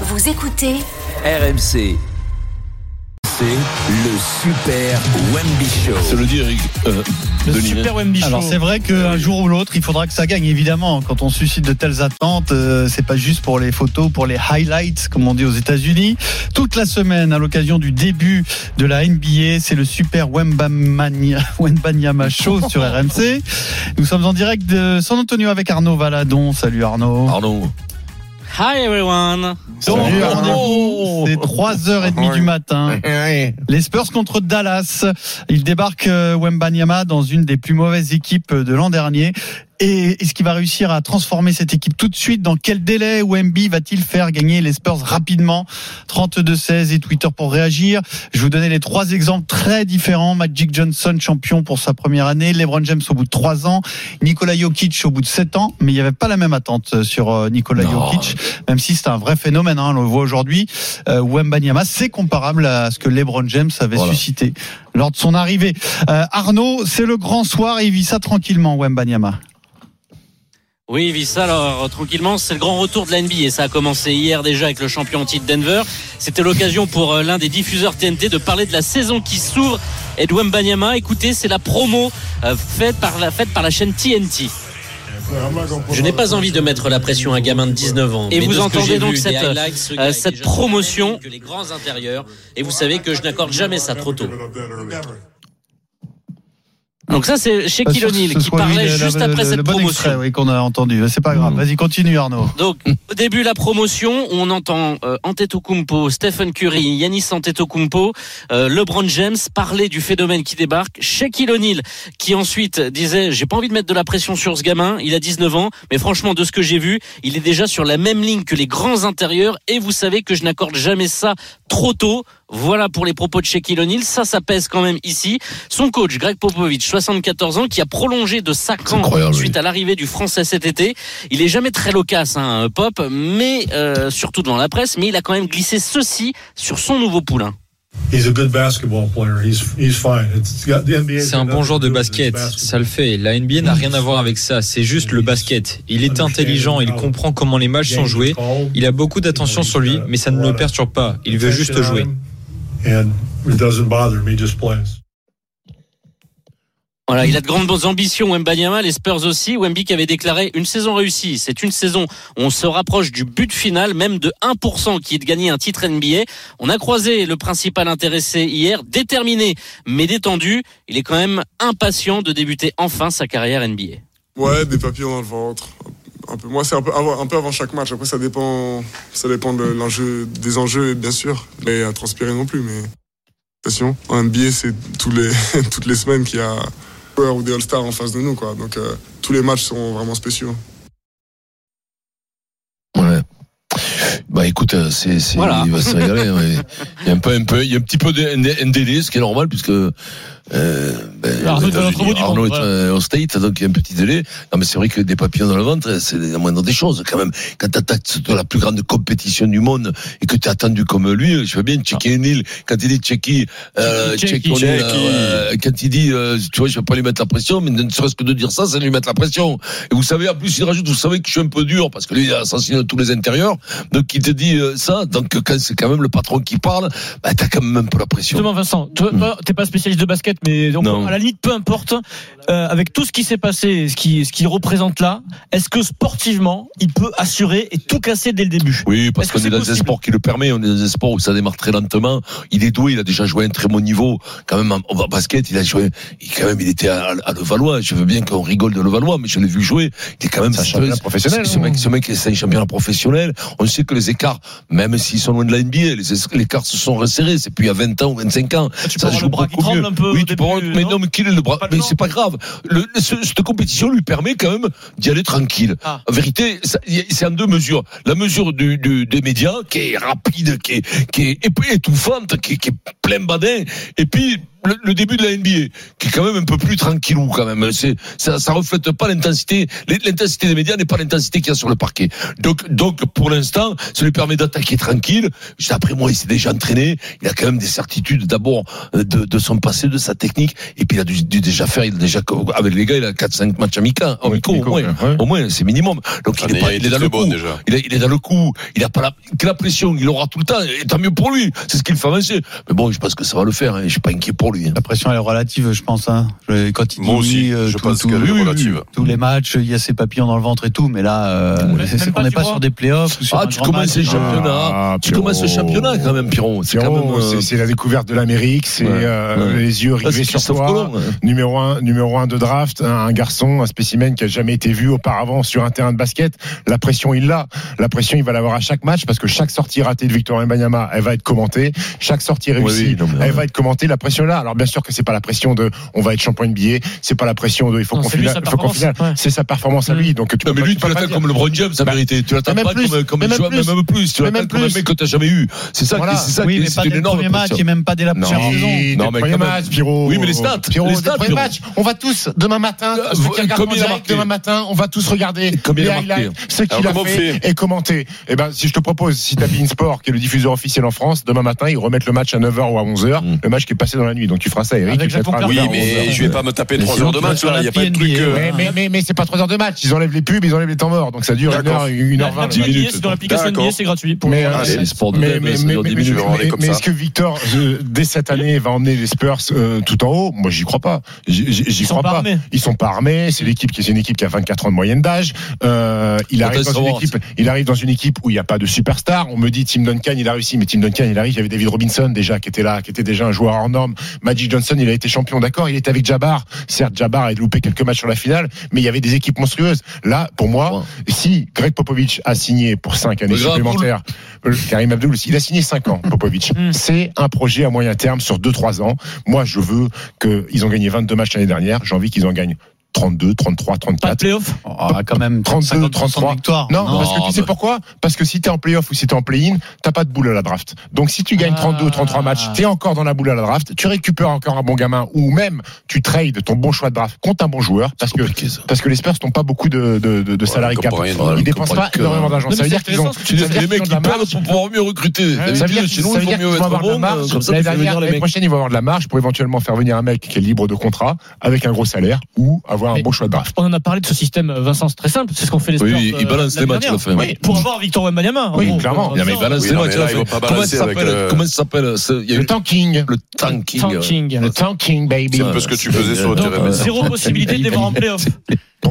Vous écoutez RMC. C'est le Super Wemby Show. Ça le dit, Eric. Euh, Le Denis. Super Wemby Show. Alors c'est vrai qu'un jour ou l'autre, il faudra que ça gagne évidemment. Quand on suscite de telles attentes, euh, c'est pas juste pour les photos, pour les highlights, comme on dit aux États-Unis. Toute la semaine, à l'occasion du début de la NBA, c'est le Super Wembanyama Wembanyama Show sur RMC. Nous sommes en direct de San Antonio avec Arnaud Valadon. Salut Arnaud. Pardon. Hi everyone. Salut Oh. Arnaud. C'est 3h30 du matin. Les Spurs contre Dallas. Il débarque euh, Wembanyama dans une des plus mauvaises équipes de l'an dernier. Et est-ce qu'il va réussir à transformer cette équipe tout de suite? Dans quel délai? Wemby va-t-il faire gagner les Spurs rapidement? 32-16 et Twitter pour réagir. Je vais vous donner les trois exemples très différents. Magic Johnson, champion pour sa première année. LeBron James au bout de trois ans. Nikola Jokic au bout de sept ans. Mais il n'y avait pas la même attente sur euh, Nikola Non. Jokic, même si c'est un vrai phénomène. Hein, on le voit aujourd'hui. Euh, Wembanyama, c'est comparable à ce que LeBron James avait Voilà. suscité lors de son arrivée. Euh, Arnaud, c'est le grand soir et il vit ça tranquillement, Wembanyama. Oui, vit ça alors tranquillement. C'est le grand retour de la NBA. Ça a commencé hier déjà avec le champion en titre Denver. C'était l'occasion pour euh, l'un des diffuseurs TNT de parler de la saison qui s'ouvre. Et de Wembanyama, écoutez, c'est la promo euh, faite par la faite par la chaîne TNT. Je n'ai pas envie de mettre la pression à un gamin de 19 ans. Et mais vous entendez donc vu, cette, euh, cette promotion. que les grands intérieurs. Et vous savez que je n'accorde jamais ça trop tôt. Donc ça, c'est O'Neal ce qui parlait le- juste le- après le- cette le bon promotion. extrait, oui, qu'on a entendu. C'est pas grave. Mm. Vas-y, continue, Arnaud. Donc, au début de la promotion, on entend euh, Antetokounmpo, Stephen Curry, Yanis Antetokounmpo, euh, LeBron James parler du phénomène qui débarque, Shaquille O'Neal qui ensuite disait j'ai pas envie de mettre de la pression sur ce gamin, il a 19 ans, mais franchement de ce que j'ai vu, il est déjà sur la même ligne que les grands intérieurs et vous savez que je n'accorde jamais ça trop tôt. Voilà pour les propos de Shaquille O'Neal, ça ça pèse quand même ici. Son coach Greg Popovich, 74 ans, qui a prolongé de 5 C'est ans incroyable, suite à l'arrivée du Français cet été. Il est jamais très loquace, hein, Pop, mais euh, surtout devant la presse, mais il a quand même glissé ceci sur son nouveau poulain. He's a good basketball player. He's he's fine. It's got the NBA. C'est un bon joueur de basket, ça le fait. La NBA n'a rien à voir avec ça, c'est juste le basket. Il est intelligent, il comprend comment les matchs sont joués. Il a beaucoup d'attention sur lui, mais ça ne le perturbe pas. Il veut juste jouer. Voilà, il a de grandes ambitions, Wembanyama, les Spurs aussi. Wemby qui avait déclaré une saison réussie. C'est une saison où on se rapproche du but final, même de 1% qui est de gagner un titre NBA. On a croisé le principal intéressé hier, déterminé mais détendu. Il est quand même impatient de débuter enfin sa carrière NBA. Ouais, des papillons dans le ventre. Un peu. Moi, c'est un peu, avant, chaque match. Après, ça dépend, ça dépend des enjeux, bien sûr. Mais à transpirer non plus. Mais en NBA, c'est toutes les semaines qu'il y a un joueur ou des All-Stars en face de nous, quoi. Donc, euh, tous les matchs sont vraiment spéciaux. Ouais. Bah écoute, euh, c'est, c'est, Voilà. il va se régaler. ouais. Il y a un peu, un peu, il y a un petit peu de NDD, ce qui est normal puisque euh, ben, Arnaud est Arnaud monde, est voilà. euh, au State, donc il y a un petit délai. Non mais c'est vrai que des papillons dans le ventre, c'est la moindre des choses quand même. Quand t'attaques de la plus grande compétition du monde et que t'es attendu comme lui, je veux bien checker Neil quand il dit checky, euh, Checky, check O'Neal, checky. euh, quand il dit, euh, tu vois, je vais pas lui mettre la pression, mais ne serait-ce que de dire ça, c'est lui mettre la pression. Et vous savez, en plus, il rajoute, vous savez que je suis un peu dur parce que lui, il a assassiné tous les intérieurs. Donc, il te dit euh, ça. Donc, quand c'est quand même le patron qui parle, bah, t'as quand même un peu la pression. Justement, Vincent, toi, t'es pas spécialiste de basket, mais donc, Non. à la limite, peu importe, euh, avec tout ce qui s'est passé, ce qui, ce qui représente là, est-ce que sportivement, il peut assurer et tout casser dès le début? Oui, parce qu'on est c'est dans un sport qui le permet. On est dans un sport où ça démarre très lentement. Il est doué. Il a déjà joué à un très bon niveau. Quand même, en basket, il a joué. Il, quand même, il était à, à Levallois. Je veux bien qu'on rigole de Levallois, mais je l'ai vu jouer. Il est quand même un championnat professionnel, Ce, ce mec, ce mec, c'est un championnat professionnel. On sait que les écarts, même s'ils sont loin de la NBA, les, les écarts se sont resserrés. C'est plus il y a 20 ans ou 25 ans. Tu peux Ça avoir joue le bras qui beaucoup mieux. tremble un peu Oui, mais non non, mais qu'il est le bras. Mais c'est pas grave. Le, ce- cette compétition lui permet quand même d'y aller tranquille. Ah. En vérité, c'est en deux mesures. La mesure du, du- des médias, qui est rapide, qui est, qui est étouffante, qui, est- qui est plein badin, et puis le, le début de la NBA, qui est quand même un peu plus tranquillou quand même. C'est, ça, ça reflète pas l'intensité. L'intensité des médias n'est pas l'intensité qu'il y a sur le parquet. Donc, donc pour l'instant, ça lui permet d'attaquer tranquille. D'après moi, il s'est déjà entraîné. Il a quand même des certitudes d'abord euh, de, de son passé, de sa sa technique. Et puis il a dû, dû déjà faire, il a déjà avec les gars, il a 4-5 matchs amicaux, amicaux au moins, ouais. au moins, c'est minimum. Donc il Ah, est, pas, mais il est dans le bon, coup. déjà. Il, est- il est dans le coup. Il a pas la, que la pression, il aura tout le temps. Et tant mieux pour lui. C'est ce qu'il fait avancer. Mais bon, je pense que ça va le faire. Hein. Je suis pas inquiet pour lui. hein. La pression elle est relative, je pense. Hein. Je- Quand il Moi aussi, oui, euh, je tout- pense tout- qu'elle est oui, oui, oui. relative. Tous les matchs, il y a ses papillons dans le ventre et tout, mais là, euh, c'est- qu'on n'est pas sur des playoffs. ou sur Ah, tu commences le championnat. Ah, tu commences le championnat quand même, Piron. C'est euh, c'est- la découverte de l'Amérique, c'est euh, les yeux rivés sur toi. Hein. Numéro un, numéro un de draft, un, un garçon, un spécimen qui a jamais été vu auparavant sur un terrain de basket. La pression, il l'a. La pression, il va l'avoir à chaque match parce que chaque sortie ratée de Victor Mbanyama, elle va être commentée. Chaque sortie réussie, oui, non, mais, elle va être commentée. La pression est là. Alors bien sûr que c'est pas la pression de, on va être champion NBA. C'est pas la pression de, il faut qu'on finale. sa il faut qu'on performance. finale. Ouais. C'est sa performance à lui. Donc tu Non, mais pas- lui, tu l'attends comme LeBron James, Bah, vérité. Tu l'attends pas même comme, même plus. même plus. Tu l'attends comme un mec que t'as jamais eu. C'est ça, c'est ça, Oui, mais c'est pas dès le premier match et même pas dès la Non, première saison. dès Non, le mais premier quand même. match, Pierrot. Oui, mais les stats, Pierrot, les stats, Pierrot. match. On va tous, demain matin, Euh, ceux qui regardent combien en il a direct, marqué demain matin, on va tous regarder les highlights, ce qu'il a fait fait et commenter. Eh ben, si je te propose, si t'as Sport, qui est le diffuseur officiel en France, demain matin, ils remettent le match à 9h ou à 11h, Mm. le match qui est passé dans la nuit. Donc tu feras ça, Eric. Oui, à 9h, mais 11h. je vais pas me taper Mais 3 sinon, heures de match Il y a pas de truc. mais, c'est pas 3 heures de match. Ils enlèvent les pubs, ils enlèvent les temps morts. Donc ça dure une D'accord. heure, une heure vingt. Dix minutes, c'est dans l'application. NBA, c'est gratuit. Pour Mais, le- euh, Allez, les sports de Mais, web, mais, ça mais, dure mais, 10 mais, minutes. je vais regarder comme mais ça. est-ce que Victor, euh, dès cette année, va emmener les Spurs tout en haut Moi, j'y crois pas. J'y crois pas pas. armés. Ils sont pas armés. C'est l'équipe qui c'est une équipe qui a 24 ans de moyenne d'âge. Euh, il arrive dans une équipe. Il arrive dans une équipe où il n'y a pas de superstar. On me dit Tim Duncan, il a réussi, mais Tim Duncan, il arrive. Il y avait David Robinson déjà qui était là, qui était déjà un joueur hors norme. Magic Johnson, il a été champion, d'accord. Il était avec Jabbar. Certes, Jabbar a loupé quelques matchs sur la finale, mais il y avait des équipes monstrueuses. Là, pour moi, si Greg Popovich a signé pour 5 années supplémentaires, euh, Karim Abdul, il a signé 5 ans, Popovic. Mm. C'est un projet à moyen terme sur 2-3 ans. Moi, je veux qu'ils ont gagné 22 matchs l'année dernière. J'ai envie qu'ils en gagnent 32, 33, Pas de 34. playoff? Ah, quand même 32, 50% 33. de victoire. Non, Non, parce que tu sais bah- pourquoi? Parce que si t'es en playoff ou si t'es en play-in, t'as pas de boule à la draft. Donc si tu gagnes Ah. 32 ou 33 matchs, t'es encore dans la boule à la draft, tu récupères encore un bon gamin ou même tu trades ton bon choix de draft contre un bon joueur parce que ça. parce que les Spurs n'ont pas beaucoup de, de, de, de salariés cap. Ils dépensent pas que- énormément d'argent. Ça veut dire qu'ils ont, les mecs qui perdent marge. pour pouvoir mieux recruter. Ça veut dire qu'ils vont avoir de la marge. L'année prochaine, ils vont avoir de la marge pour éventuellement faire venir un mec qui est libre de contrat avec un gros salaire ou avoir un Mais- bon choix de draft. On en a parlé de ce système, euh, Vincent, c'est très simple. C'est ce qu'on fait les. Oui, il euh, balance les matchs la dernière. fin. Oui, Pour avoir Victor Wembanyama. en Oui, gros. clairement. En Non, mais il balance les matchs. Comment balancer ça avec s'appelle le- il a Le tanking. Le tanking. Le tanking, baby. C'est un peu ce que tu faisais sur le terrain. Zéro possibilité de les voir en playoff.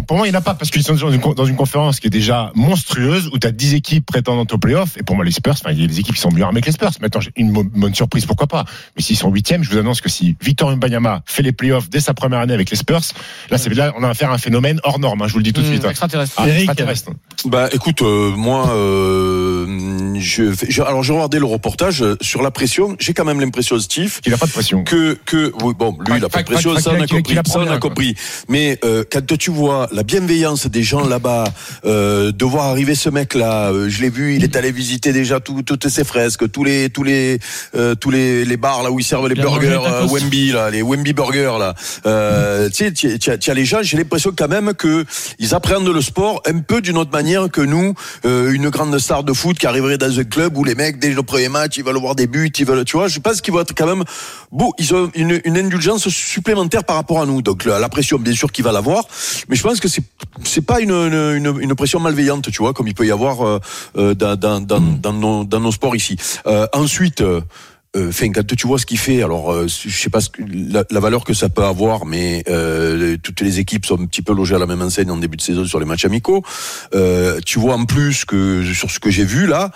Pour moi, il n'y en a pas parce qu'ils sont dans une, dans une conférence qui est déjà monstrueuse où tu as 10 équipes prétendantes au playoff. Et pour moi, les Spurs, enfin, il y a des équipes qui sont mieux armées que les Spurs. Maintenant, j'ai une bonne surprise, pourquoi pas. Mais s'ils sont huitièmes, je vous annonce que si Victor Mbanyama fait les playoffs dès sa première année avec les Spurs, là, c'est là, on a affaire à un phénomène hors norme. hein, je vous le dis tout de Mmh, suite. hein. Extraterrestre. Ah, extraterrestre. Bah écoute, euh, moi, euh, je, fais- je- alors j'ai regardé le reportage euh, sur la pression. J'ai quand même l'impression, Steve, Il n'a pas de pression. que que oui, bon, lui il a pas de pression, ça on a qu'il- compris, qu'il ça on bien, a quoi. compris. Mais euh, quand tu vois la bienveillance des gens là-bas, euh, de voir arriver ce mec-là, euh, je l'ai vu, il est allé visiter déjà tout- toutes ces fresques, tous les tous les euh, tous les, les bars là où ils servent les burgers, euh, Wemby là, les Wemby burgers là. Euh, tu sais, tu as, les gens, j'ai l'impression quand même que ils appréhendent le sport un peu d'une autre manière que nous, euh, une grande star de foot qui arriverait dans un club où les mecs dès le premier match ils veulent voir des buts, ils veulent, tu vois, je pense qu'ils vont être quand même beau, ils ont une, une indulgence supplémentaire par rapport à nous. Donc la, la pression, bien sûr, qu'il va l'avoir, mais je pense que c'est c'est pas une, une, pression malveillante, tu vois, comme il peut y avoir euh, euh, dans, dans, dans, dans, nos, dans nos sports ici. Euh, ensuite. Enfin, quand tu vois ce qu'il fait, alors je sais pas ce que, la, la valeur que ça peut avoir, mais toutes les équipes sont un petit peu logées à la même enseigne en début de saison sur les matchs amicaux. Tu vois en plus que sur ce que j'ai vu là,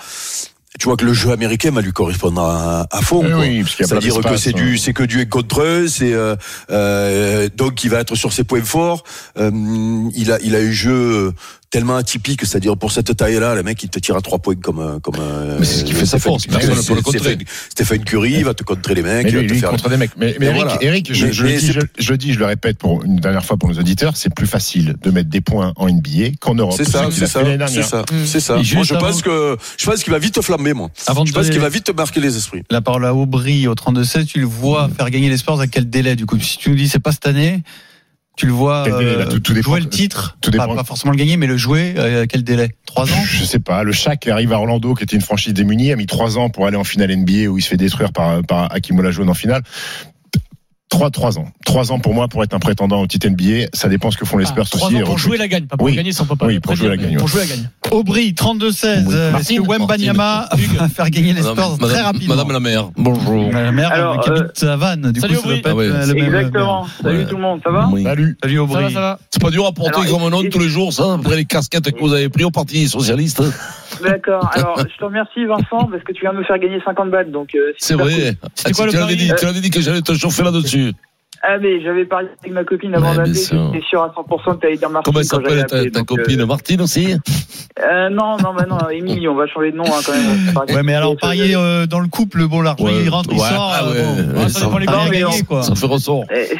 tu vois que le jeu américain va lui correspondre à, à fond. Oui, quoi. oui, parce qu'il y a plein C'est-à-dire que c'est hein. du, c'est que du contre eux, c'est euh, euh, donc il va être sur ses points forts. Euh, il a, il a un jeu tellement atypique, c'est-à-dire pour cette taille-là, le mec il te tire à trois points comme euh, comme. euh, Mais c'est ce qui fait sa force, personne ne peut le contrer. Curry, il va te contrer les mecs, Mais il va te lui, faire. contre des mecs. Mais, mais Eric, voilà. Eric, je, Mais- je dis, je, le dis, je le répète pour une dernière fois pour nos auditeurs, c'est plus facile de mettre des points en NBA qu'en Europe. C'est ça, c'est ça, c'est ça, c'est ça. Moi, je pense que je pense qu'il va vite flamber, moi. Avant Je pense qu'il va vite marquer les esprits. la parole à Aubry au 32-16, tu le vois faire gagner les Spurs à quel délai du coup Si tu nous dis c'est pas cette année, tu le vois délai, là, tout- tout dépend- jouer le titre, tout pas, forcément le gagner, mais le jouer euh, à quel délai? Trois ans? Je sais pas. Le Shaq arrive à Orlando, qui était une franchise démunie, a mis trois ans pour aller en finale NBA où il se fait détruire par, par Hakim Olajuwon en finale. 3 3 ans. 3 ans pour moi pour être un prétendant au titre NBA, ça dépend ce que font les ah, Spurs ah. Ans pour jouer la gagne, pas pour oui. gagner sans papa. Oui, pour jouer la gagne. Pour jouer la gagne. Aubry 32 16, est-ce que Wembanyama va faire gagner les Spurs très rapidement Madame la maire. Bonjour. Madame la maire Alors, euh, qui habite à Vannes du coup ah euh, Exactement. Salut tout le monde, ça va Salut. Salut Aubry. C'est pas dur à porter comme un homme tous les jours ça hein, après les casquettes que vous avez pris au Parti socialiste. D'accord. Alors, je te remercie Vincent parce que tu viens de me faire gagner 50 balles donc C'est vrai. Ah, tu l'avais dit que j'allais te chauffer là-dessus. Ah, mais j'avais parlé avec ma copine avant Ouais, bien sûr. j'étais sûr à 100% que t'allais dire Martine. Comment s'appelle ta, ta copine euh, Martine aussi? Euh, non, non, bah non, Émilie, on va changer de nom hein, quand même. Ouais, mais alors parier euh, dans le couple, bon, l'argent Ouais, il rentre, il sort. Ah, ça dépend les quoi. Ça fait ressort. Eh,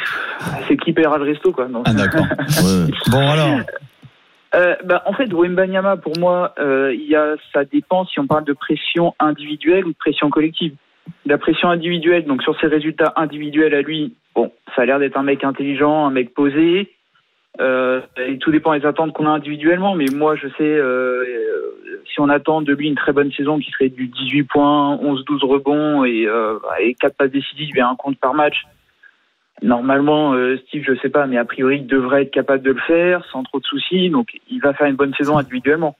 c'est qui paiera le resto, quoi. Ah, d'accord. Bon, alors, bah, en fait, Wembanyama, pour moi, il y a, ça dépend si on parle de pression individuelle ou de pression collective la pression individuelle, donc sur ses résultats individuels à lui, bon, ça a l'air d'être un mec intelligent, un mec posé. Euh, et tout dépend des attentes qu'on a individuellement, mais moi je sais euh, si on attend de lui une très bonne saison qui serait du 18 points, 11-12 rebonds et, euh, et 4 passes décisives et un compte par match. Normalement, euh, Steve, je sais pas, mais a priori il devrait être capable de le faire sans trop de soucis, donc il va faire une bonne saison individuellement.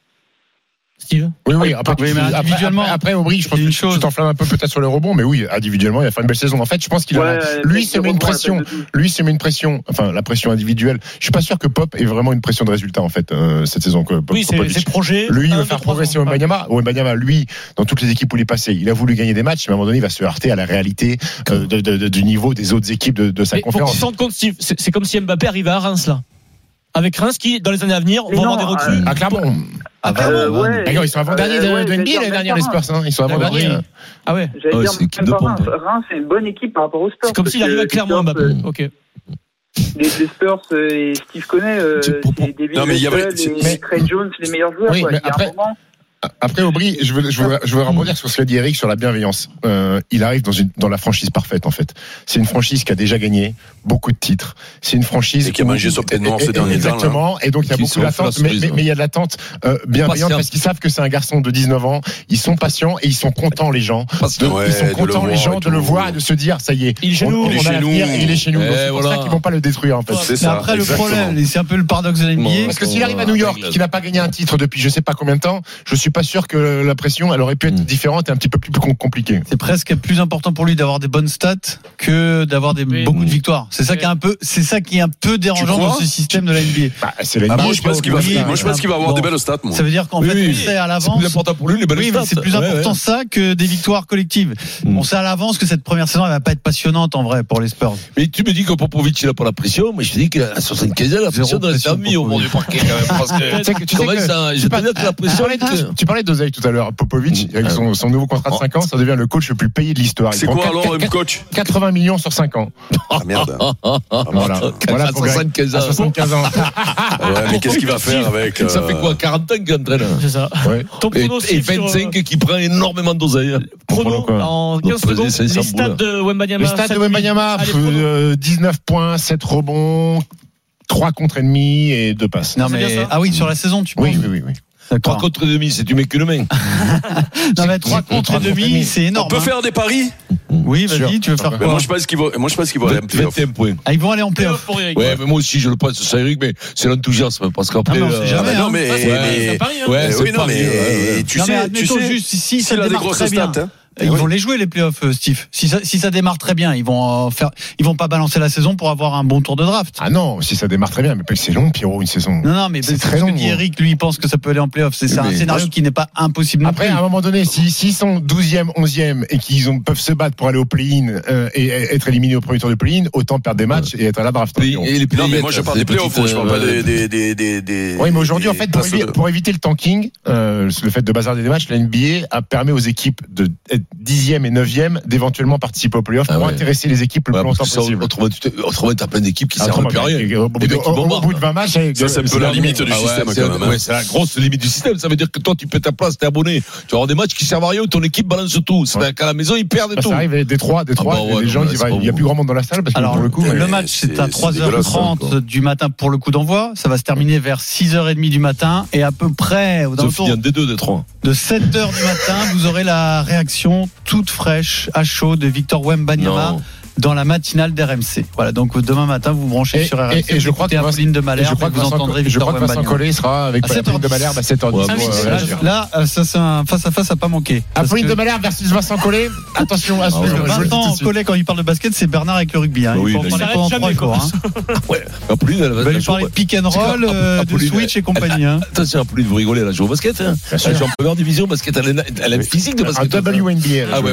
Steve Oui, oui. Ah après, individuellement, après, Aubry, je pense une que chose. tu t'enflammes un peu peut-être sur le rebond, mais oui, individuellement, il a fait une belle saison. En fait, je pense qu'il ouais, a, lui, s'est mis une pression. Lui, s'est mis une pression. Enfin, la pression individuelle. Je suis pas sûr que Pop ait vraiment une pression de résultat en fait euh, cette saison. Que Pop, oui, c'est projet. Lui, il veut faire progresser Wembanyama. Wembanyama, lui, dans toutes les équipes où il est passé, il a voulu gagner des matchs, mais à un moment donné, il va se heurter à la réalité euh, du niveau des autres équipes de, sa mais conférence. Pour compte, Steve, c'est comme si Mbappé arrivait à Reims là, avec Reims qui, dans les années à venir, vont avoir des recrues. à ah, Clermont. Ah, euh, ils sont avant-derniers euh, de, NBA les Spurs. Hein. Ils sont avant-derniers. Ah, hein. ah ouais oh, Reims. C'est une bonne équipe par rapport aux Spurs. C'est comme s'il arrivait à Clermont, euh, Les, Spurs et Steve connaît, non, mais les, Jones, les meilleurs joueurs. Après Aubry, je veux, je, veux, je veux rebondir sur ce qu'a dit Eric sur la bienveillance. Euh, il arrive dans, une, dans la franchise parfaite en fait. C'est une franchise qui a déjà gagné beaucoup de titres. C'est une franchise et qui a mangé son plein ces derniers temps. Exactement. Et donc il y a beaucoup d'attente, mais, mais, mais, il y a de l'attente euh, bienveillante parce qu'ils savent que c'est un garçon de 19 ans. Ils sont patients et ils sont contents les gens. De, ouais, ils sont contents les gens de le voir, et de se dire ça y est, il est chez nous, il est chez nous. C'est pour ça qu'ils vont pas le détruire en fait. C'est. Après le problème, c'est un peu le paradoxe de l'ennemi. Parce que s'il arrive à New York, qu'il n'a pas gagné un titre depuis je sais pas combien de temps, je suis suis pas sûr que la pression, elle aurait pu être hmm. différente et un petit peu plus, compliquée. C'est presque plus important pour lui d'avoir des bonnes stats que d'avoir beaucoup de victoires. C'est ça qui est un peu, ça qui est un peu dérangeant dans ce système de la NBA. Moi, ah je pense qu'il va, avoir des belles stats. Ça veut dire qu'en fait, c'est à l'avance. C'est plus important pour lui, les belles stats. C'est plus important ça que des victoires collectives. Hmm. On sait à l'avance que cette première saison, elle va pas être passionnante, en vrai, pour les Spurs. Mais tu me dis que Popovic, il a pas la pression, mais je te dis qu'à 75 ans, la pression doit être au bord du parquet, quand même. Parce que, tu sais que, je te dis que la pression, tu parlais d'Oseille tout à l'heure, Popovic, mm. avec son, ah son, nouveau contrat de 5 ans, ça devient le coach le plus payé de l'histoire. C'est quoi 4, alors, 4, coach 80 millions sur 5 ans. Ah, ah merde. Ah, voilà. voilà 75 ans. 75 ans. ouais, mais qu'est-ce qu'il va faire avec. Euh... Ça fait euh, quoi 45 qu'il entraîne C'est ça. Ouais. Ton et, et 25 sur... Euh, qui prend énormément d'oseille. Prono, en 15 secondes, les stats de Wembanyama. Les stats de Wembanyama, 19 euh, points, 7 rebonds. 3 contre ennemis et 2 passes. Non mais ah oui, sur la saison, tu penses oui, oui. oui. 3 contre demi, c'est tu mets qu'une main. non, mais 3 contre demi, c'est énorme. On peut hein. faire des paris Oui, vas-y, tu veux faire quoi Moi, je pense qu'ils vont, moi, je pense qu'ils vont aller en playoff. Ah, ils vont aller en playoff pour Eric. Ouais, mais moi aussi, je le pense, c'est Eric, mais c'est l'enthousiasme. Parce qu'après. Ah, non, euh, jamais. Ah, hein. Non, mais. Ouais, mais. Tu sais, ici. Eh ils vont les jouer les playoffs, euh, Steve. Si ça, si ça démarre très bien, ils vont euh, faire, ils vont pas balancer la saison pour avoir un bon tour de draft. Ah non, si ça démarre très bien, mais c'est long, Pierrot, une saison. Non, non, mais c'est très ce long. Que dit Eric, lui, pense que ça peut aller en playoffs. C'est un scénario qui n'est pas impossible. Après, à un moment donné, s'ils si, si sont 12e, 11e et qu'ils ont peuvent se battre pour aller au play-in euh, et être éliminés au premier tour de play-in, autant perdre des matchs et être à la draft. Et, et les non, mais moi je parle des playoffs, je parle pas euh, des. des, des, des, oui, mais aujourd'hui, en fait, pour, éviter, le tanking, euh, le fait de bazarder des matchs, la NBA permet aux équipes de dixième et neuvième d'éventuellement participer au playoff ah pour intéresser les équipes le plus longtemps possible. Autrement, autrement, t'as plein d'équipes qui ah, servent plus à rien. Au, bout de, au, au bout de 20 matchs, ça, c'est un peu la limite du ah système. Hein. C'est la grosse limite du système. Ça veut dire que toi, tu pètes ta place, t'es abonné. Tu vas avoir des matchs qui servent à rien où ton équipe balance tout. C'est-à-dire qu'à la maison, ils perdent bah, tout. Ça arrive des trois, des trois. Bah les gens, il n'y a plus grand monde dans la salle parce que Alors, le coup. Le match, c'est à 3h30 hein, du matin pour le coup d'envoi. Ça va se terminer vers 6h30 du matin et à peu près, aux alentours. De 7h du matin, vous aurez la réaction toute fraîche, à chaud, de Victor Wembanyama. Dans la matinale d'RMC. Voilà, donc euh, demain matin, vous vous branchez Et, sur RMC. et- et je crois que Apolline de et Malherbe je crois que vous Vincent, entendrez je Victor crois que Vincent. Collet sera avec À 7h10. Apolline de Malherbe à 7h10. Ah oui, Ouais, là, ouais, ouais. là, euh, ça c'est un face à face à pas manquer. Apolline que de Malherbe versus Vincent Collet. Attention à je dis tout de Vincent. Collet, quand il parle de basket, c'est Bernard avec le rugby. Hein. Bah oui, il faut en parler pendant s'arrête trois jamais, jours. Hein. Ouais. Apolline, elle va lui parler de pick and roll, euh, de switch et compagnie. Hein. Attention, Apolline, vous rigolez, là, je joue au basket. Hein. Elle joue en première division, basket, elle a, elle une physique de Un basket. WNBA. Ah ouais, ouais.